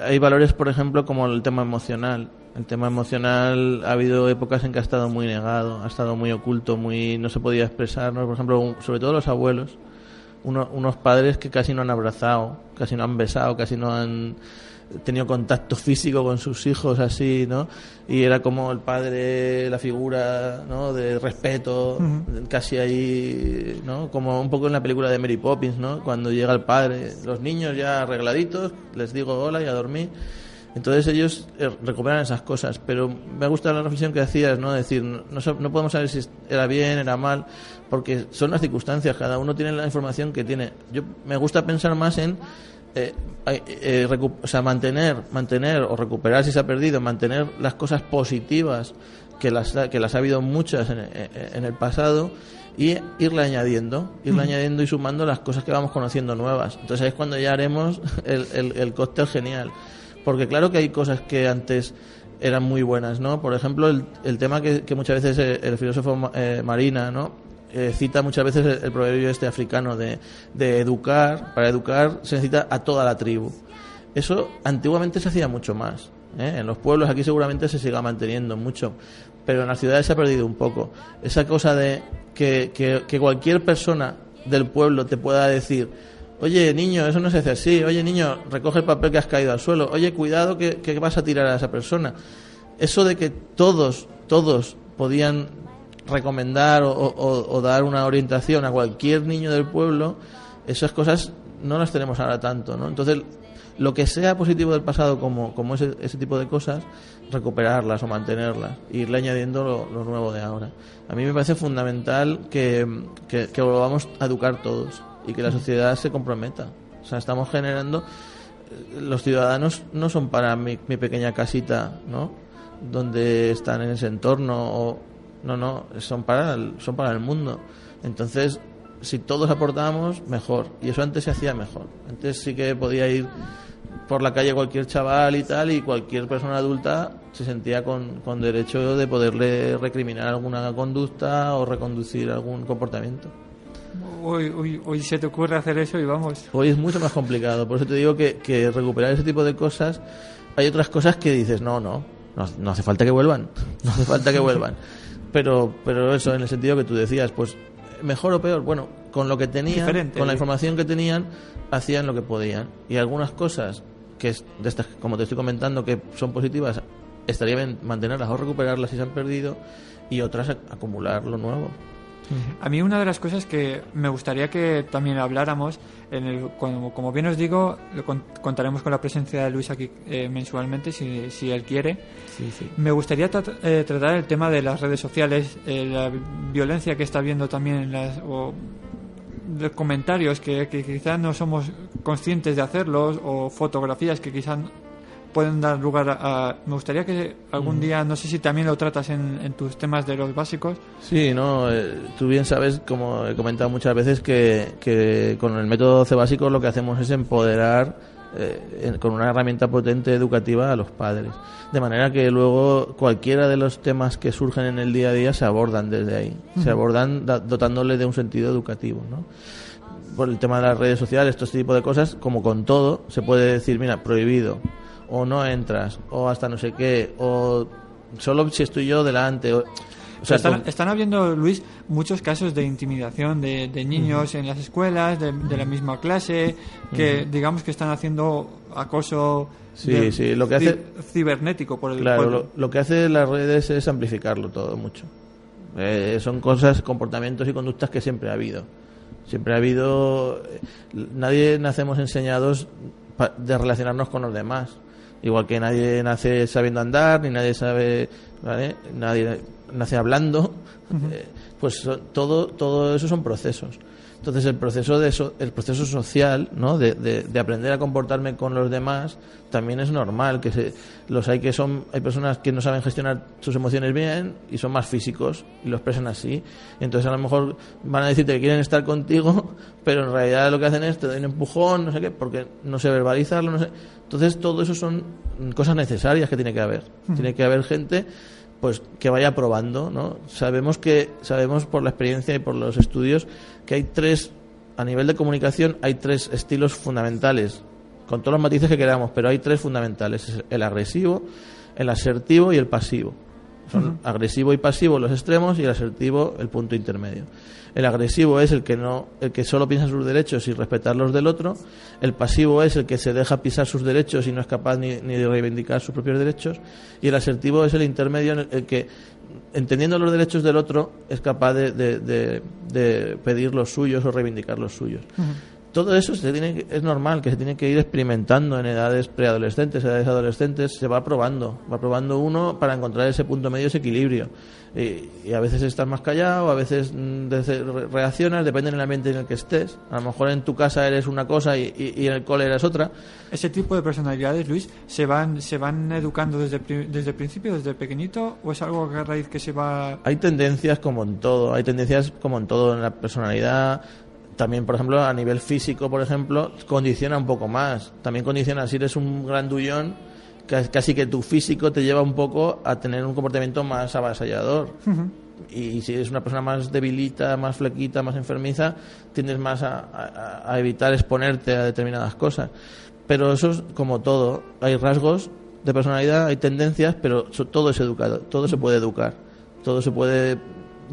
hay valores, por ejemplo, como el tema emocional. El tema emocional ha habido épocas en que ha estado muy negado, ha estado muy oculto, muy no se podía expresar, ¿no? Por ejemplo, sobre todo los abuelos, uno- unos padres que casi no han abrazado, casi no han besado, casi no han tenido contacto físico con sus hijos así, ¿no? Y era como el padre, la figura, ¿no? De respeto, casi ahí, ¿no? Como un poco en la película de Mary Poppins, ¿no? Cuando llega el padre, los niños ya arregladitos, les digo hola y a dormir. Entonces ellos eh, recuperan esas cosas, pero me ha gustado la reflexión que hacías, ¿no? Decir, no, no podemos saber si era bien, era mal, porque son las circunstancias, cada uno tiene la información que tiene. Yo me gusta pensar más en eh, eh, o sea, mantener, mantener o recuperar si se ha perdido, mantener las cosas positivas que las ha, que las ha habido muchas en, en- el pasado y irle añadiendo, irle añadiendo y sumando las cosas que vamos conociendo nuevas. Entonces es cuando ya haremos el, el, el cóctel genial. Porque claro que hay cosas que antes eran muy buenas, ¿no? Por ejemplo, el, el tema que, que muchas veces eh, el filósofo eh, Marina, ¿no? Eh, cita muchas veces el, proverbio este africano de, de educar, para educar se necesita a toda la tribu. Eso antiguamente se hacía mucho más. ¿eh? En los pueblos aquí seguramente se siga manteniendo mucho, pero en las ciudades se ha perdido un poco. Esa cosa de que, que, que cualquier persona del pueblo te pueda decir, Oye, niño, eso no se hace así. Oye, niño, recoge el papel que has caído al suelo. Oye, cuidado que, que vas a tirar a esa persona. Eso de que todos, todos podían recomendar o, o- o dar una orientación a cualquier niño del pueblo, esas cosas no las tenemos ahora tanto, ¿no? Entonces, lo que sea positivo del pasado, como, como ese, ese tipo de cosas, recuperarlas o mantenerlas, e irle añadiendo lo, nuevo de ahora. A mí me parece fundamental que, que, que volvamos a educar todos y que la sociedad se comprometa. O sea, estamos generando eh, los ciudadanos no son para mi, mi pequeña casita, ¿no? Donde están en ese entorno o no, no, son para el, son para el mundo. Entonces, si todos aportábamos, mejor. Y eso antes se hacía mejor. Antes sí que podía ir por la calle cualquier chaval y tal, y cualquier persona adulta se sentía con, con derecho de poderle recriminar alguna conducta o reconducir algún comportamiento. Hoy, hoy, hoy se te ocurre hacer eso y vamos. Hoy es mucho más complicado. Por eso te digo que, que recuperar ese tipo de cosas, hay otras cosas que dices, no, no, no, no hace falta que vuelvan. No hace falta que vuelvan. Pero, pero eso, en el sentido que tú decías, pues mejor o peor, bueno, con lo que tenían, Diferente. con la información que tenían, hacían lo que podían. Y algunas cosas que es de estas, como te estoy comentando, que son positivas, estaría bien mantenerlas o recuperarlas si se han perdido, y otras ac- acumular lo nuevo. A mí una de las cosas que me gustaría que también habláramos, en el, como, como bien os digo, lo contaremos con la presencia de Luis aquí eh, mensualmente, si, si él quiere. Sí, sí. Me gustaría tra- eh, tratar el tema de las redes sociales, eh, la violencia que está habiendo también en las... o de comentarios que, que quizás no somos conscientes de hacerlos o fotografías que quizás pueden dar lugar a... me gustaría que algún día, no sé si también lo tratas en, en tus temas de los básicos, Sí, no, eh, tú bien sabes, como he comentado muchas veces, que, que con el método C básico lo que hacemos es empoderar eh, en- con una herramienta potente educativa a los padres. De manera que luego cualquiera de los temas que surgen en el día a día se abordan desde ahí, se abordan da- dotándole de un sentido educativo, ¿no? Por el tema de las redes sociales, todo este tipo de cosas, como con todo, se puede decir, mira, prohibido, o no entras, o hasta no sé qué, o solo si estoy yo delante, o, o sea, están, habiendo, Luis, muchos casos de intimidación de, de niños en las escuelas, de, de la misma clase, que digamos que están haciendo acoso Sí, de- sí, lo que hace- cibernético por el Claro, lo, lo que hace las redes es amplificarlo todo mucho. Eh, son cosas, comportamientos y conductas que siempre ha habido. Siempre ha habido. eh, Nadie nacemos enseñados de relacionarnos con los demás. Igual que nadie nace sabiendo andar, ni nadie sabe. ¿vale? Nadie nace hablando. eh, pues todo, todo eso son procesos. Entonces el proceso de eso, el proceso social, ¿no? De, de- de aprender a comportarme con los demás también es normal. Que se, los hay que son, hay personas que no saben gestionar sus emociones bien y son más físicos y lo expresan así. Entonces a lo mejor van a decirte que quieren estar contigo, pero en realidad lo que hacen es te dan un empujón, no sé qué, porque no sé verbalizarlo, no sé. Entonces todo eso son cosas necesarias que tiene que haber. Tiene que haber gente pues que vaya probando, ¿no? Sabemos que sabemos por la experiencia y por los estudios que hay tres a nivel de comunicación hay tres estilos fundamentales con todos los matices que queramos, pero hay tres fundamentales, es el agresivo, el asertivo y el pasivo. Son agresivo y pasivo los extremos y el asertivo el punto intermedio. El agresivo es el que no, el que solo piensa en sus derechos y respetar los del otro. El pasivo es el que se deja pisar sus derechos y no es capaz ni, ni de reivindicar sus propios derechos. Y el asertivo es el intermedio en el, el que, entendiendo los derechos del otro, es capaz de, de- de- de pedir los suyos o reivindicar los suyos. Todo eso se tiene es normal, que se tiene que ir experimentando en edades preadolescentes, edades adolescentes, se va probando, va probando uno para encontrar ese punto medio, ese equilibrio. Y, y a veces estás más callado, a veces mm, reaccionas, depende del ambiente en el que estés. A lo mejor en tu casa eres una cosa y, y- y en el cole eres otra. Ese tipo de personalidades, Luis, ¿se van, se van educando desde, desde el principio, desde pequeñito, o es algo a raíz que se va... Hay tendencias como en todo, hay tendencias como en todo en la personalidad. También, por ejemplo, a nivel físico, por ejemplo, condiciona un poco más. También condiciona, si eres un grandullón, ca- casi que tu físico te lleva un poco a tener un comportamiento más avasallador. Y si eres una persona más debilita, más flequita, más enfermiza, tiendes más a, a- a evitar exponerte a determinadas cosas. Pero eso es como todo. Hay rasgos de personalidad, hay tendencias, pero todo es educado, todo se puede educar, todo se puede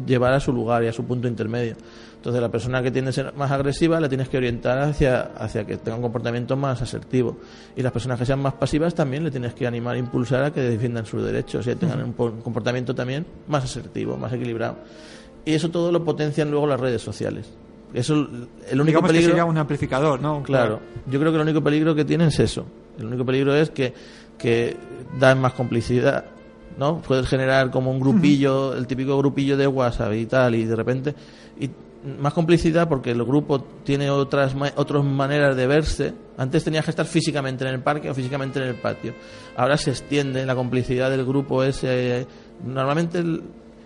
llevar a su lugar y a su punto intermedio. Entonces, la persona que tiende a ser más agresiva la tienes que orientar hacia, hacia que tenga un comportamiento más asertivo. Y las personas que sean más pasivas también le tienes que animar, impulsar a que defiendan sus derechos y tengan un, po- un comportamiento también más asertivo, más equilibrado. Y eso todo lo potencian luego las redes sociales. Eso, el único Digamos que peligro. sería un amplificador, ¿no? Claro, yo creo que el único peligro que tiene es eso. El único peligro es que, que dan más complicidad, ¿no? Puedes generar como un grupillo, el típico grupillo de WhatsApp y tal, y de repente. Y más complicidad porque el grupo tiene otras, otras maneras de verse. Antes tenías que estar físicamente en el parque o físicamente en el patio. Ahora se extiende la complicidad del grupo ese. Normalmente el,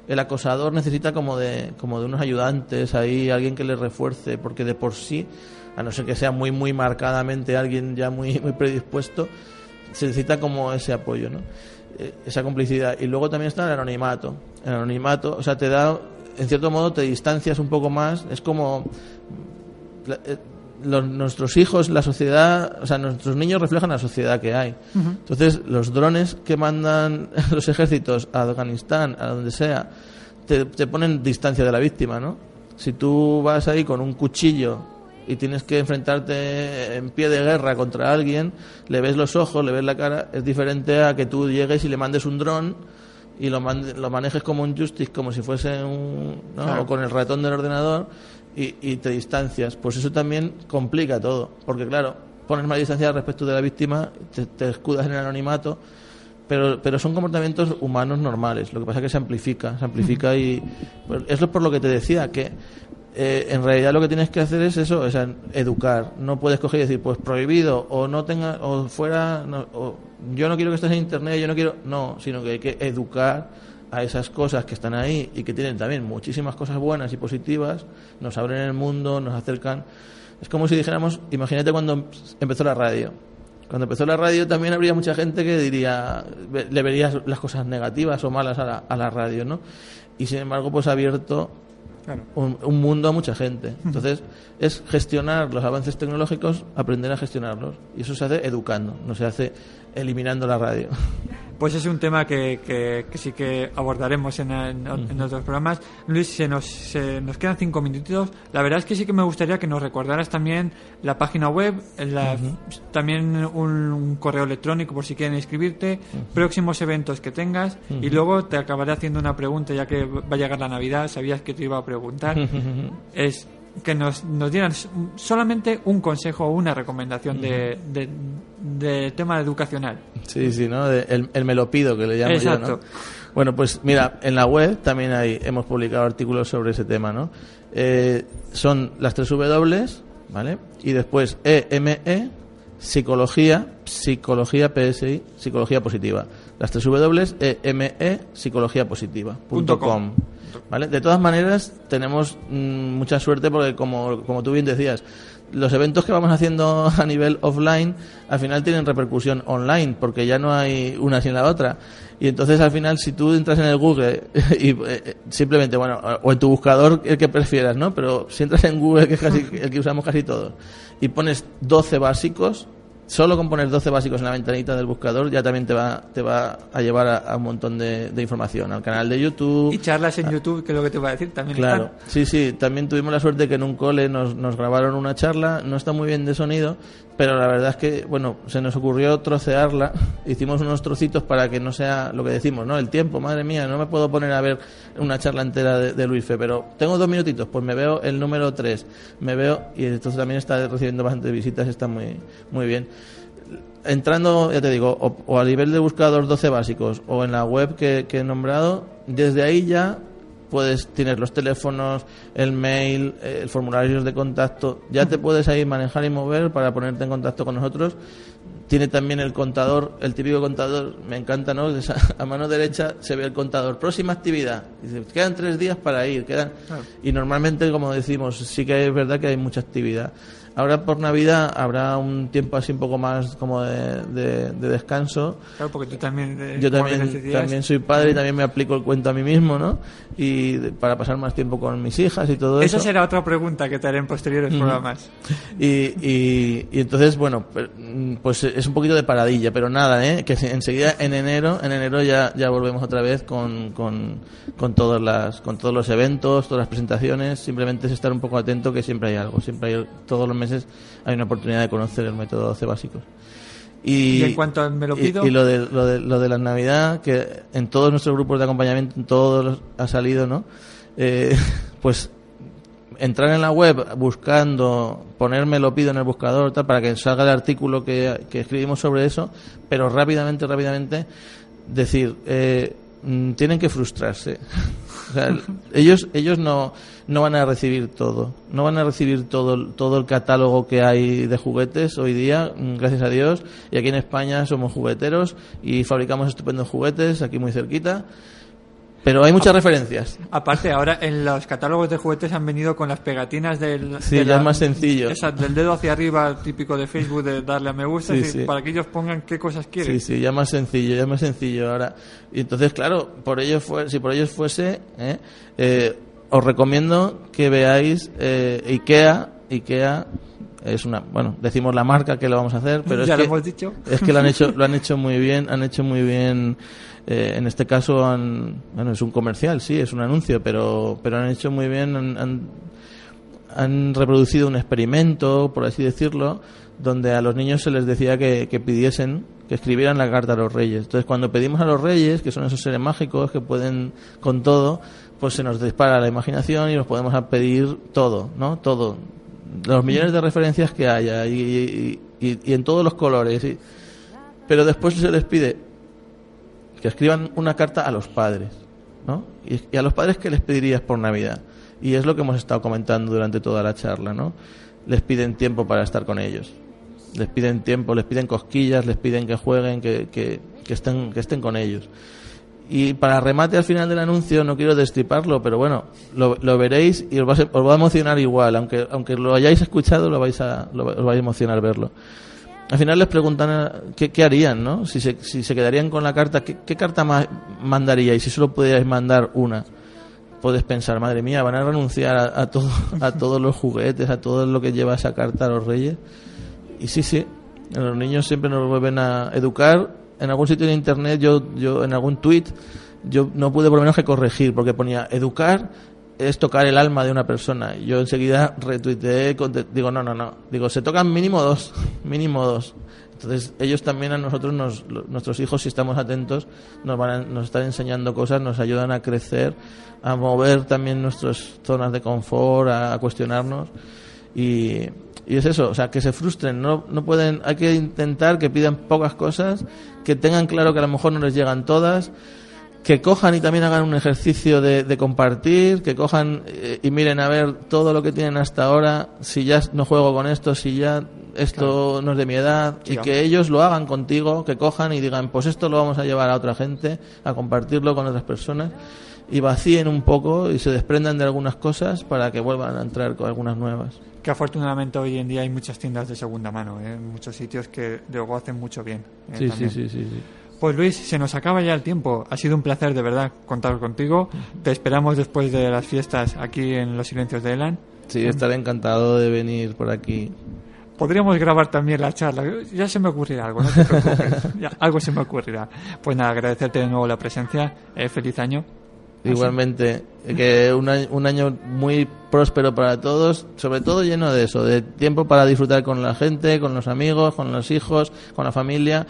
el acosador necesita como de, como de unos ayudantes ahí, alguien que le refuerce, porque de por sí, a no ser que sea muy, muy marcadamente alguien ya muy, muy predispuesto, se necesita como ese apoyo, ¿no? Eh, esa complicidad. Y luego también está el anonimato. El anonimato, o sea, te da, en cierto modo, te distancias un poco más. Es como eh, los- nuestros hijos, la sociedad, o sea, nuestros niños reflejan la sociedad que hay. Entonces, los drones que mandan los ejércitos a Afganistán, a donde sea, te, te ponen distancia de la víctima, ¿no? Si tú vas ahí con un cuchillo y tienes que enfrentarte en pie de guerra contra alguien, le ves los ojos, le ves la cara, es diferente a que tú llegues y le mandes un dron y lo, mande- lo manejes como un joystick, como si fuese un... ¿no? Claro. o con el ratón del ordenador y, y te distancias. Pues eso también complica todo, porque claro, pones más distancia respecto de la víctima, te, te escudas en el anonimato, pero, pero son comportamientos humanos normales. Lo que pasa es que se amplifica, se amplifica y pues, es lo por lo que te decía que eh, en realidad lo que tienes que hacer es eso, o sea, educar. No puedes coger y decir, pues prohibido o no tenga o fuera, no, o yo no quiero que estés en internet, yo no quiero, no, sino que hay que educar a esas cosas que están ahí y que tienen también muchísimas cosas buenas y positivas, nos abren el mundo, nos acercan. Es como si dijéramos, imagínate cuando empezó la radio. Cuando empezó la radio también habría mucha gente que diría, le verías las cosas negativas o malas a la, a la radio, ¿no? Y sin embargo, pues ha abierto Un, un mundo a mucha gente. Entonces, es gestionar los avances tecnológicos, aprender a gestionarlos. Y eso se hace educando, no se hace eliminando la radio. Pues es un tema que, que, que sí que abordaremos en, en- en otros programas. Luis, se nos, se nos quedan cinco minutitos. La verdad es que sí que me gustaría que nos recordaras también la página web, la- también un, un correo electrónico por si quieren inscribirte, próximos eventos que tengas y luego te acabaré haciendo una pregunta ya que va a llegar la Navidad, sabías que te iba a preguntar. es que nos, nos dieran solamente un consejo o una recomendación de, de, de tema educacional. Sí, sí, ¿no? De- el, el me lo pido, que le llamo yo, Exacto. ¿no? Bueno, pues mira, en la web también hay, hemos publicado artículos sobre ese tema, ¿no? Eh, son las tres W, ¿vale? Y después EME, psicología, psicología PSI, psicología positiva. Las tres W, EME, psicología positiva. ¿Vale? De todas maneras, tenemos mm, mucha suerte porque, como, como tú bien decías, los eventos que vamos haciendo a nivel offline al final tienen repercusión online porque ya no hay una sin la otra. Y entonces al final, si tú entras en el Google y eh, simplemente, bueno, o en tu buscador, el que prefieras, ¿no? Pero si entras en Google, que es casi el que usamos casi todos, y pones 12 básicos, Solo con poner 12 básicos en la ventanita del buscador ya también te va, te va a llevar a, a un montón de, de información. Al canal de YouTube. Y charlas en YouTube, que es lo que te voy a decir, también Claro, están. sí, sí, también tuvimos la suerte que en un cole nos, nos grabaron una charla, no está muy bien de sonido, pero la verdad es que, bueno, se nos ocurrió trocearla, hicimos unos trocitos para que no sea lo que decimos, ¿no? El tiempo, madre mía, no me puedo poner a ver una charla entera de, Luis Fe, pero tengo dos minutitos, pues me veo el número 3, me veo, y entonces también está recibiendo bastantes visitas, está muy, muy bien entrando, ya te digo, o, a nivel de buscador 12 básicos o en la web que he nombrado, desde ahí ya puedes tienes los teléfonos, el mail, eh, el formulario de contacto, ya te puedes ahí manejar y mover para ponerte en contacto con nosotros. Tiene también el contador, el típico contador, me encanta, ¿no? A mano derecha se ve el contador. Próxima actividad. Dice, quedan tres días para ir. Quedan... Y normalmente, como decimos, sí que es verdad que hay mucha actividad. Ahora por Navidad habrá un tiempo así un poco más como de, de- de descanso. Claro, porque tú también. eh, Yo también, también soy padre y también me aplico el cuento a mí mismo, ¿no? Y, para pasar más tiempo con mis hijas y todo Esa eso. será otra pregunta que te haré en posteriores programas. Y, y, y entonces, bueno, mm, pues es un poquito de paradilla, pero nada, ¿eh? Que se- enseguida en enero, en enero ya, ya volvemos otra vez con, con, con, todas las, con todos los eventos, todas las presentaciones. Simplemente es estar un poco atento que siempre hay algo. Siempre hay, todos los meses hay una oportunidad de conocer el método 12 básicos. Y, Y en cuanto a me lo pido- y lo de, lo, de, lo de la Navidad, que en todos nuestros grupos de acompañamiento, en todos los- ha salido, ¿no? Eh, pues entrar en la web buscando, ponerme lo pido en el buscador, tal, para que salga el artículo que, que escribimos sobre eso, pero rápidamente, rápidamente decir, eh, mm, tienen que frustrarse. Sea, el- ellos, ellos no, no van a recibir todo, no van a recibir todo, todo el catálogo que hay de juguetes hoy día, mm, gracias a Dios, y aquí en España somos jugueteros y fabricamos estupendos juguetes aquí muy cerquita, pero hay muchas referencias. Aparte, ahora en los catálogos de juguetes han venido con las pegatinas del, Sí, de ya es más sencillo. esa- del dedo hacia arriba, típico de Facebook, de darle a me gusta, Sí, sí. para que ellos pongan qué cosas quieren. Sí, sí, ya más sencillo, ya más sencillo ahora. Y entonces, claro, por ello fue, si por ellos fuese, ¿eh? Eh, os recomiendo que veáis eh, IKEA. IKEA es una, bueno, decimos la marca que lo vamos a hacer, pero es ya que, lo hemos dicho. es que lo han hecho, lo han hecho muy bien, han hecho muy bien. Eh, en este caso, han, bueno, es un comercial, sí, es un anuncio, pero, pero han hecho muy bien, han- reproducido un experimento, por así decirlo, donde a los niños se les decía que, pidiesen, que escribieran la carta a los reyes. Entonces, cuando pedimos a los reyes, que son esos seres mágicos que pueden con todo, pues se nos dispara la imaginación y nos podemos pedir todo, ¿no? Todo. Los millones de referencias que haya y, y- en todos los colores. pero después se les pide que escriban una carta a los padres, ¿no? Y, a los padres que les pedirías por Navidad. Y es lo que hemos estado comentando durante toda la charla, ¿no? Les piden tiempo para estar con ellos. Les piden tiempo, les piden cosquillas, les piden que jueguen, que, que, que estén, que estén con ellos. Y para remate al final del anuncio, no quiero destriparlo, pero bueno, lo, lo veréis y os va, a, os va a emocionar igual. Aunque, aunque lo hayáis escuchado, lo vais a, lo, os va a emocionar verlo. Al final les preguntan eh, qué, qué harían, ¿no? Si se, si se quedarían con la carta, ¿qué, qué carta ma- mandaríais si solo pudierais mandar una? Puedes pensar, madre mía, van a renunciar a, a todo, a todos los juguetes, a todo lo que lleva esa carta a los reyes. Y sí, sí, los niños siempre nos vuelven a educar. En algún sitio de internet, yo, yo en algún tweet, yo no pude por lo menos que corregir, porque ponía educar es tocar el alma de una persona. Yo enseguida retuiteé, digo, no, no, no. Digo, se tocan mínimo dos, mínimo dos. Entonces, ellos también a nosotros, nos, nuestros hijos, si estamos atentos, nos van a, nos están enseñando cosas, nos ayudan a crecer, a mover también nuestras zonas de confort, a, a cuestionarnos. Y, y es eso, o sea, que se frustren, no, no pueden, hay que intentar que pidan pocas cosas, que tengan claro que a lo mejor no les llegan todas, que cojan y también hagan un ejercicio de, de compartir, que cojan eh, y miren a ver todo lo que tienen hasta ahora, si ya no juego con esto, si ya esto no es de mi edad, y que ellos lo hagan contigo, que cojan y digan, pues esto lo vamos a llevar a otra gente, a compartirlo con otras personas, y vacíen un poco y se desprendan de algunas cosas para que vuelvan a entrar con algunas nuevas. Que afortunadamente hoy en día hay muchas tiendas de segunda mano, ¿eh? en muchos sitios que luego hacen mucho bien. ¿eh? Sí, sí, sí, sí. Pues Luis, se nos acaba ya el tiempo. Ha sido un placer de verdad contar contigo. Te esperamos después de las fiestas aquí en Los Silencios de Elan. Sí, estaré encantado de venir por aquí. Podríamos grabar también la charla. Ya se me ocurrirá algo, no te preocupes. Ya, algo se me ocurrirá. Pues nada, agradecerte de nuevo la presencia. Eh, feliz año. Igualmente, que un año, un año muy próspero para todos, sobre todo lleno de eso, de tiempo para disfrutar con la gente, con los amigos, con los hijos, con la familia.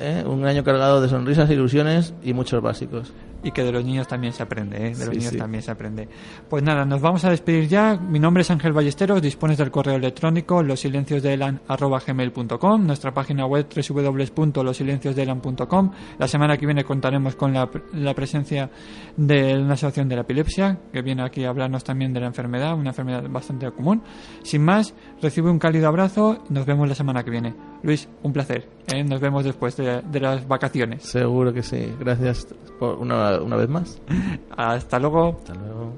¿Eh? Un año cargado de sonrisas, ilusiones y muchos básicos. Y que de los niños también se aprende, ¿eh? de los Sí, niños sí. también se aprende. Pues nada, nos vamos a despedir ya. Mi nombre es Ángel Ballesteros, dispones del correo electrónico losilenciosdeelan.com, nuestra página web www.losilenciosdeelan.com. La semana que viene contaremos con la, la presencia de una asociación de la epilepsia, que viene aquí a hablarnos también de la enfermedad, una enfermedad bastante común. Sin más, recibe un cálido abrazo nos vemos la semana que viene. Luis, un placer. ¿eh? Nos vemos después de- de las vacaciones. Seguro que sí. Gracias por una, una vez más. Hasta luego. Hasta luego.